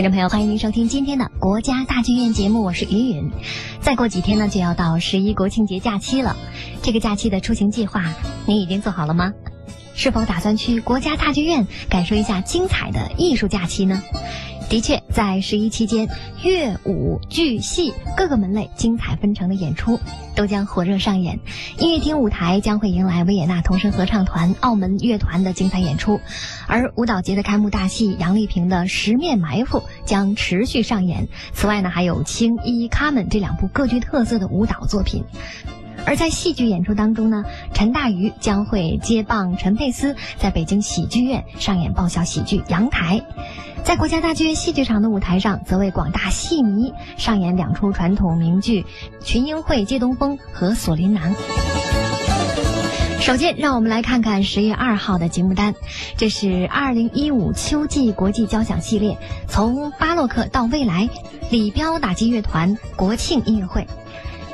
听众朋友，欢迎您收听今天的国家大剧院节目，我是云云。再过几天呢，就要到十一国庆节假期了。这个假期的出行计划，你已经做好了吗？是否打算去国家大剧院感受一下精彩的艺术假期呢？的确，在十一期间，乐舞剧戏各个门类精彩纷呈的演出都将火热上演。音乐厅舞台将会迎来维也纳童声合唱团、澳门乐团的精彩演出，而舞蹈节的开幕大戏杨丽萍的《十面埋伏》将持续上演。此外呢，还有《青衣》《卡门》这两部各具特色的舞蹈作品。而在戏剧演出当中呢，陈大愚将会接棒陈佩斯，在北京喜剧院上演爆笑喜剧《阳台》。在国家大剧院戏剧场的舞台上，则为广大戏迷上演两出传统名剧《群英会借东风》和《锁麟囊》。首先，让我们来看看十月二号的节目单，这是二零一五秋季国际交响系列，从巴洛克到未来，李彪打击乐团国庆音乐会。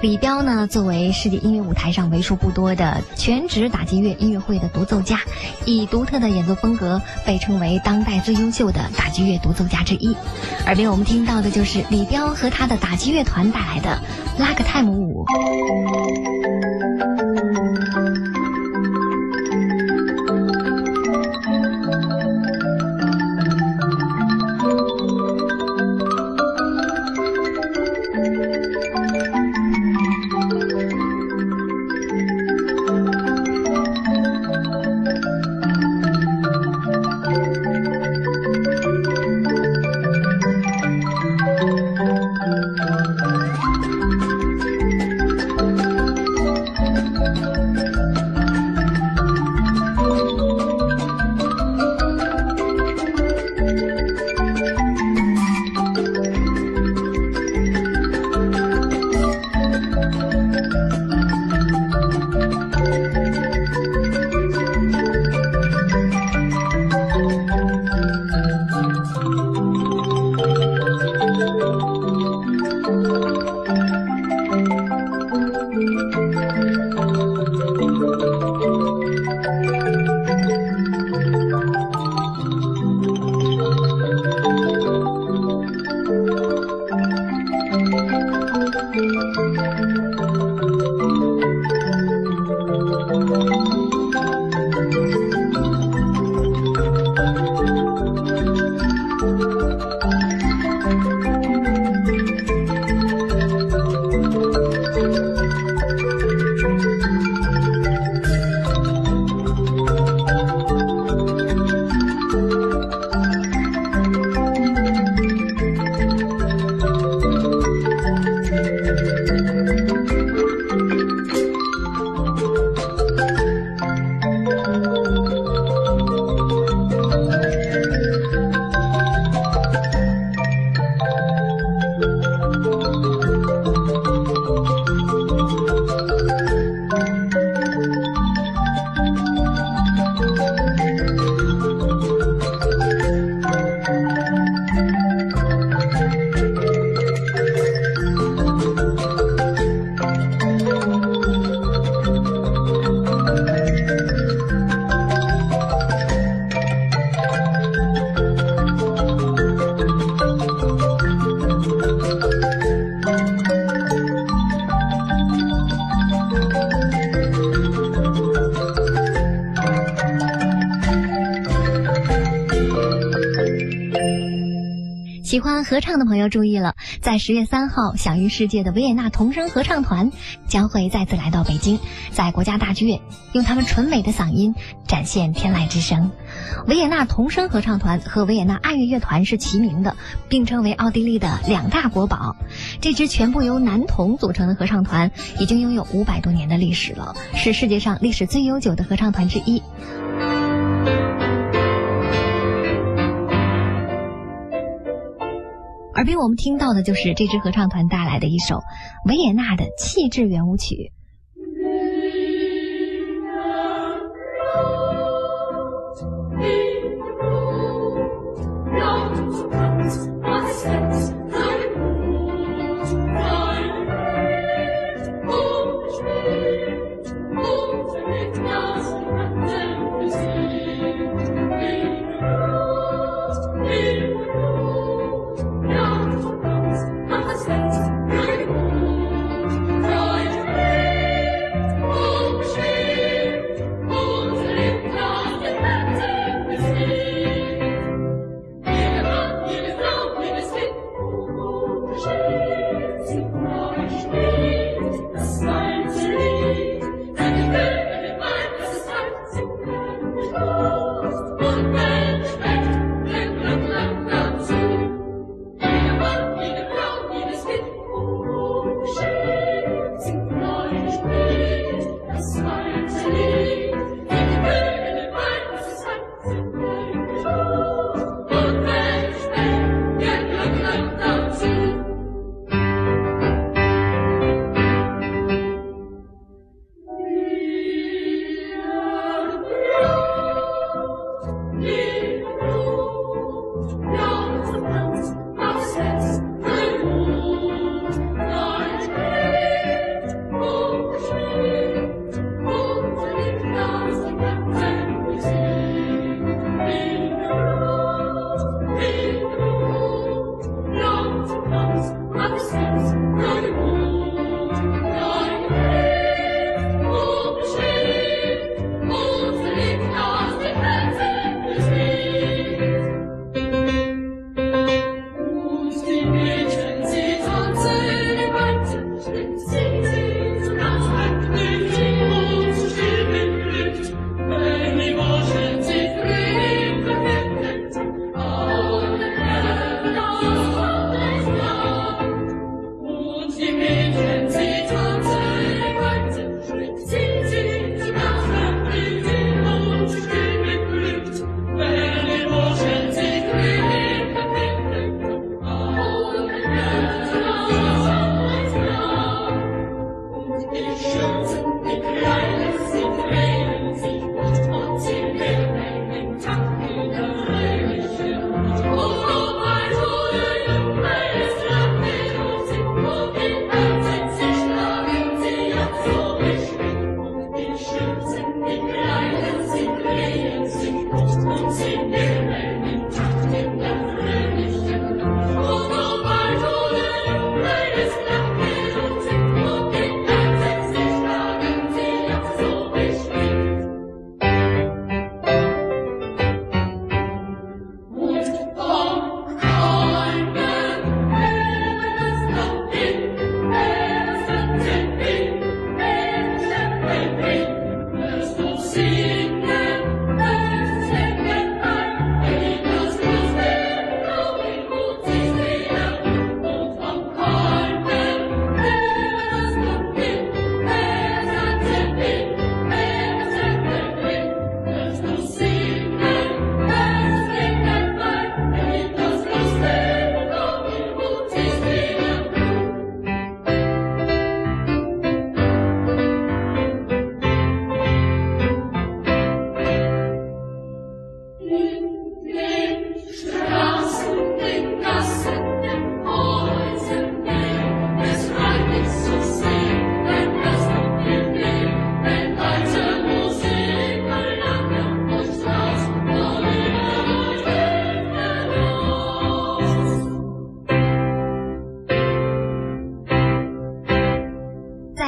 李彪呢，作为世界音乐舞台上为数不多的全职打击乐音乐会的独奏家，以独特的演奏风格被称为当代最优秀的打击乐独奏家之一。耳边我们听到的就是李彪和他的打击乐团带来的拉格泰姆舞。合唱的朋友注意了，在十月三号享誉世界的维也纳童声合唱团将会再次来到北京，在国家大剧院用他们纯美的嗓音展现天籁之声。维也纳童声合唱团和维也纳爱乐乐团是齐名的，并称为奥地利的两大国宝。这支全部由男童组成的合唱团已经拥有五百多年的历史了，是世界上历史最悠久的合唱团之一。耳边我们听到的就是这支合唱团带来的一首维也纳的气质圆舞曲。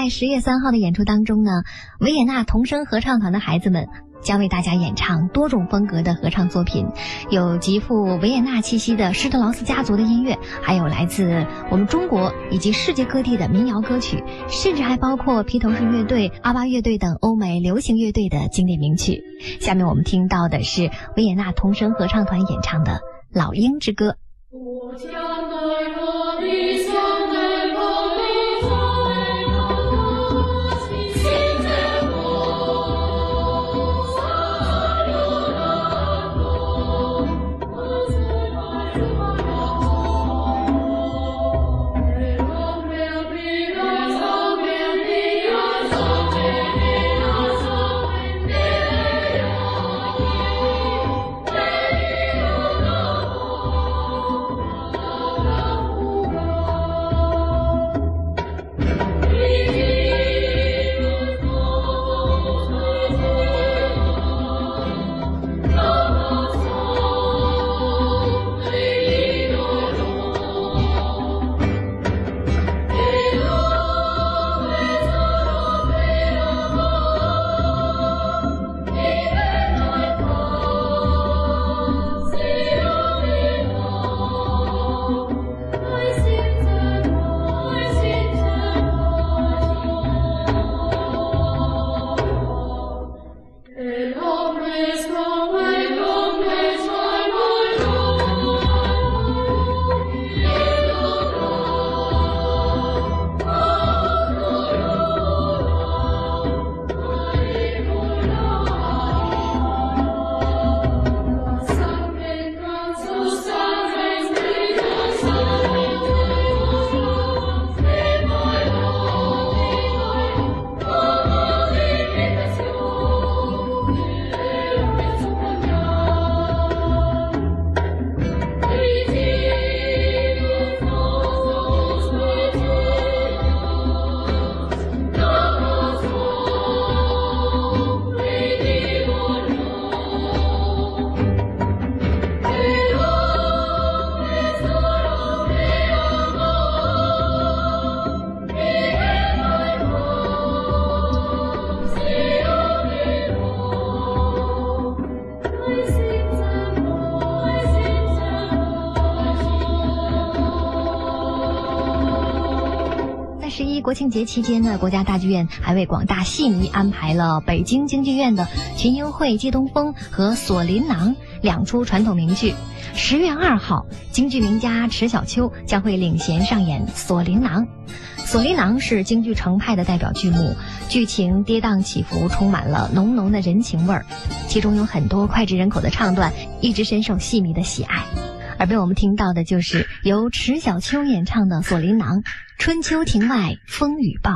在十月三号的演出当中呢，维也纳童声合唱团的孩子们将为大家演唱多种风格的合唱作品，有极富维也纳气息的施特劳斯家族的音乐，还有来自我们中国以及世界各地的民谣歌曲，甚至还包括披头士乐队、阿巴乐队等欧美流行乐队的经典名曲。下面我们听到的是维也纳童声合唱团演唱的《老鹰之歌》。我家十一国庆节期间呢，国家大剧院还为广大戏迷安排了北京京剧院的群英会《借东风》和《锁麟囊》两出传统名剧。十月二号，京剧名家迟小秋将会领衔上演《锁麟囊》。《锁麟囊》是京剧程派的代表剧目，剧情跌宕起伏，充满了浓浓的人情味儿，其中有很多脍炙人口的唱段，一直深受戏迷的喜爱。而被我们听到的就是由迟小秋演唱的《锁麟囊》。春秋庭外风雨暴。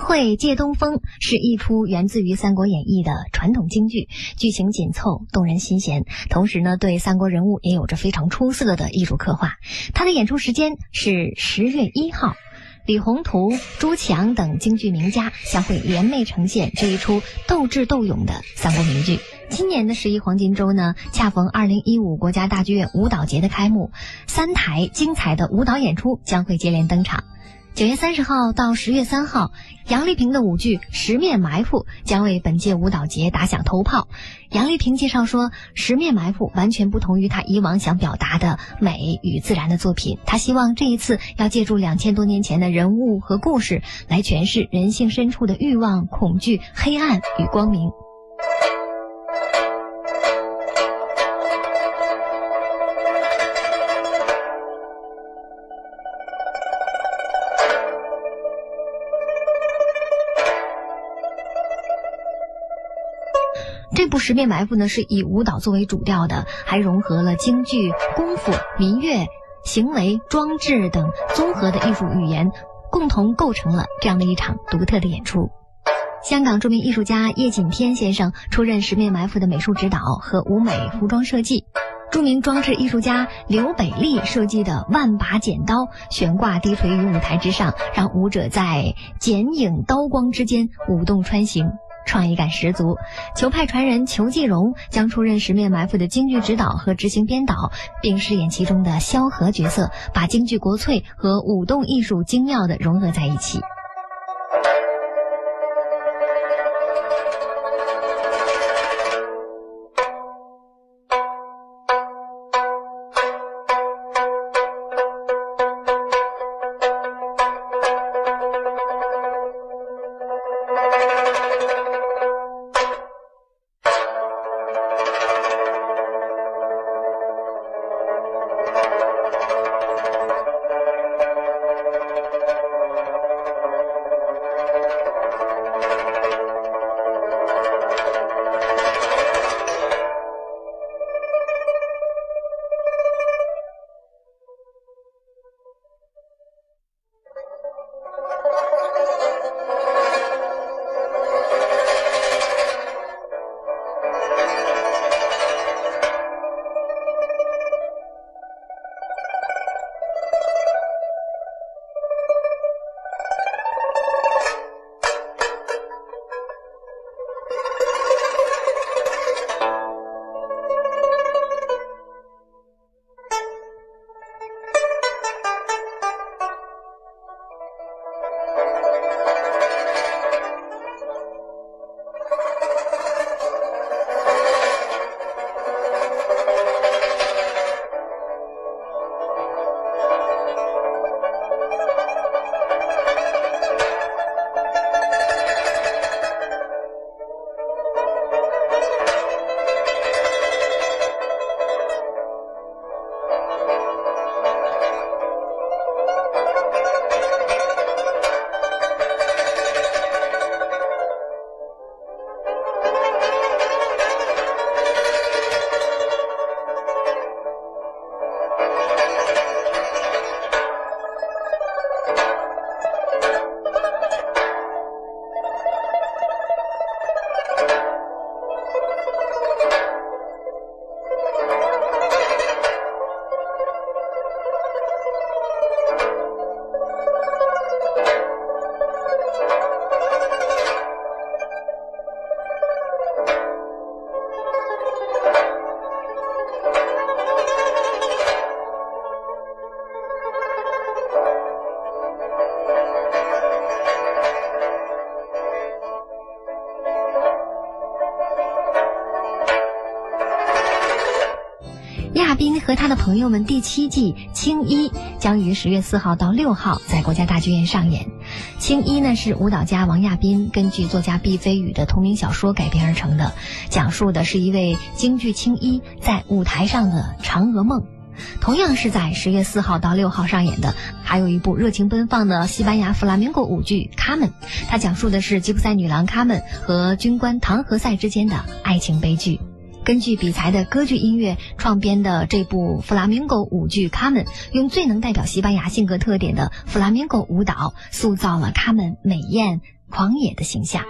会借东风是一出源自于《三国演义》的传统京剧，剧情紧凑，动人心弦。同时呢，对三国人物也有着非常出色的艺术刻画。它的演出时间是十月一号，李宏图、朱强等京剧名家将会联袂呈现这一出斗智斗勇的三国名剧。今年的十一黄金周呢，恰逢二零一五国家大剧院舞蹈节的开幕，三台精彩的舞蹈演出将会接连登场。九月三十号到十月三号，杨丽萍的舞剧《十面埋伏》将为本届舞蹈节打响头炮。杨丽萍介绍说，《十面埋伏》完全不同于她以往想表达的美与自然的作品。她希望这一次要借助两千多年前的人物和故事，来诠释人性深处的欲望、恐惧、黑暗与光明。十面埋伏》呢，是以舞蹈作为主调的，还融合了京剧、功夫、民乐、行为、装置等综合的艺术语言，共同构成了这样的一场独特的演出。香港著名艺术家叶锦添先生出任《十面埋伏》的美术指导和舞美服装设计，著名装置艺术家刘北利设计的万把剪刀悬挂低垂于舞台之上，让舞者在剪影刀光之间舞动穿行。创意感十足，球派传人裘继荣将出任《十面埋伏》的京剧指导和执行编导，并饰演其中的萧何角色，把京剧国粹和舞动艺术精妙的融合在一起。亚斌和他的朋友们第七季《青衣》将于十月四号到六号在国家大剧院上演。《青衣》呢是舞蹈家王亚斌根据作家毕飞宇的同名小说改编而成的，讲述的是一位京剧青衣在舞台上的嫦娥梦。同样是在十月四号到六号上演的，还有一部热情奔放的西班牙弗拉明戈舞剧《卡门》，它讲述的是吉普赛女郎卡门和军官唐和塞之间的爱情悲剧。根据比才的歌剧音乐创编的这部弗拉明戈舞剧《卡门》，用最能代表西班牙性格特点的弗拉明戈舞蹈，塑造了卡门美艳狂野的形象。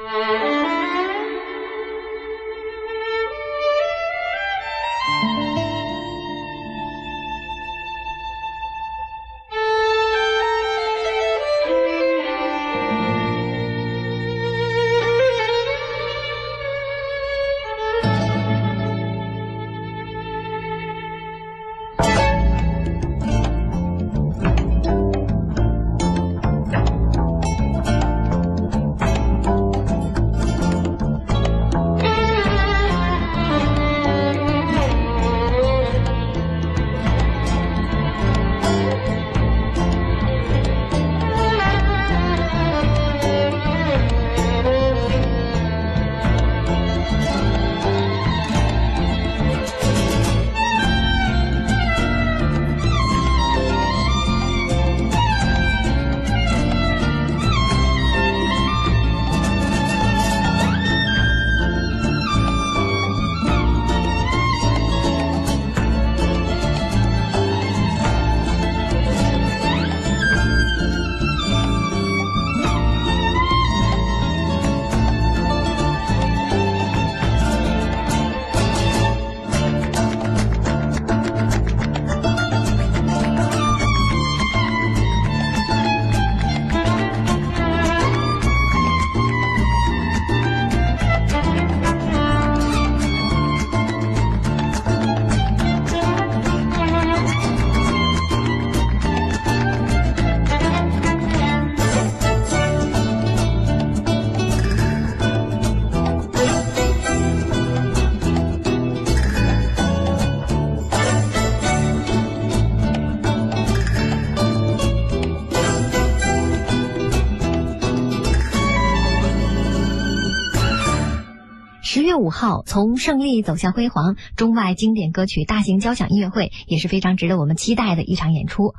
十月五号从胜利走向辉煌，中外经典歌曲大型交响音乐会也是非常值得我们期待的一场演出。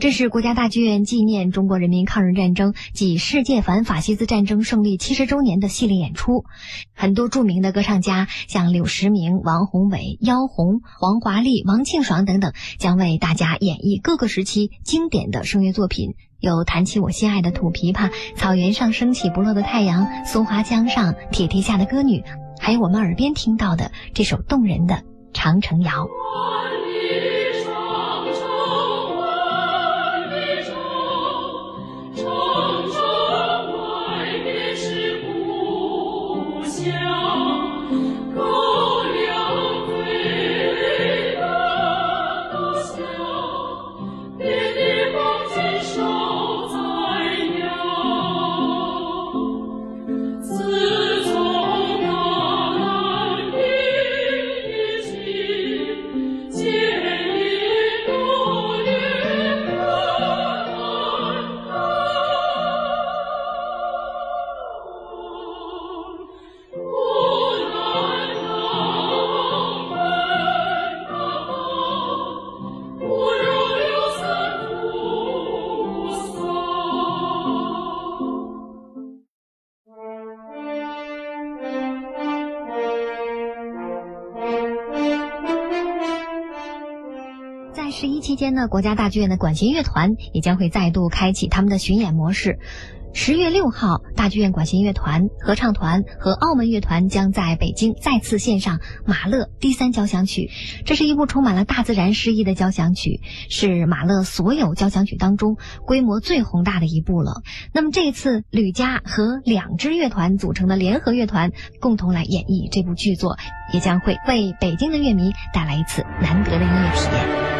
这是国家大剧院纪念中国人民抗日战争暨世界反法西斯战争胜利七十周年的系列演出。很多著名的歌唱家，像柳时明、王宏伟、妖红、黄华丽、王庆爽等等，将为大家演绎各个时期经典的声乐作品，有弹起我心爱的土琵琶、草原上升起不落的太阳、松花江上铁蹄下的歌女。还有我们耳边听到的这首动人的《长城谣》。间呢，国家大剧院的管弦乐团也将会再度开启他们的巡演模式。十月六号，大剧院管弦乐团、合唱团和澳门乐团将在北京再次献上《马勒第三交响曲》。这是一部充满了大自然诗意的交响曲，是马勒所有交响曲当中规模最宏大的一部了。那么这次，吕嘉和两支乐团组成的联合乐团共同来演绎这部剧作，也将会为北京的乐迷带来一次难得的音乐体验。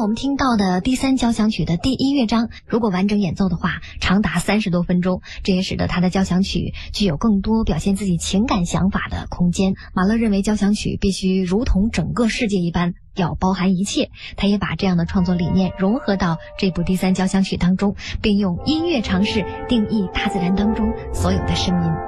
我们听到的第三交响曲的第一乐章，如果完整演奏的话，长达三十多分钟，这也使得他的交响曲具有更多表现自己情感想法的空间。马勒认为交响曲必须如同整个世界一般，要包含一切。他也把这样的创作理念融合到这部第三交响曲当中，并用音乐尝试定义大自然当中所有的声音。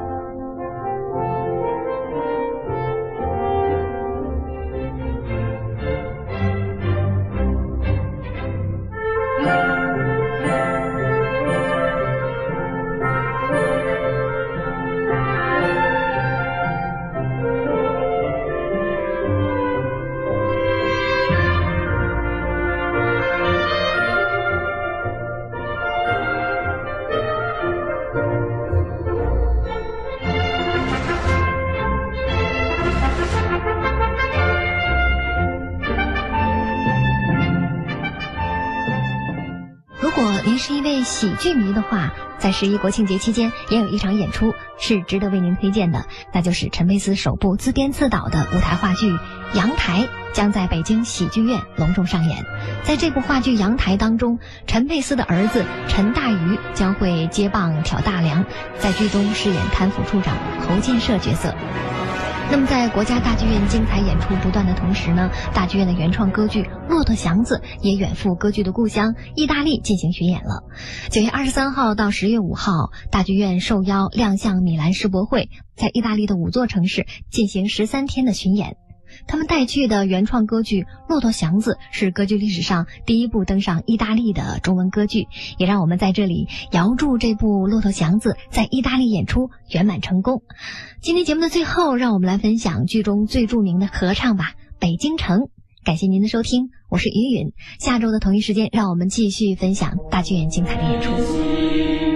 您是一位喜剧迷的话，在十一国庆节期间也有一场演出是值得为您推荐的，那就是陈佩斯首部自编自导的舞台话剧《阳台》将在北京喜剧院隆重上演。在这部话剧《阳台》当中，陈佩斯的儿子陈大愚将会接棒挑大梁，在剧中饰演贪腐处长侯建设角色。那么，在国家大剧院精彩演出不断的同时呢，大剧院的原创歌剧《骆驼祥子》也远赴歌剧的故乡意大利进行巡演了。九月二十三号到十月五号，大剧院受邀亮相米兰世博会，在意大利的五座城市进行十三天的巡演。他们带去的原创歌剧《骆驼祥子》是歌剧历史上第一部登上意大利的中文歌剧，也让我们在这里遥祝这部《骆驼祥子》在意大利演出圆满成功。今天节目的最后，让我们来分享剧中最著名的合唱吧，《北京城》。感谢您的收听，我是云云。下周的同一时间，让我们继续分享大剧院精彩的演出。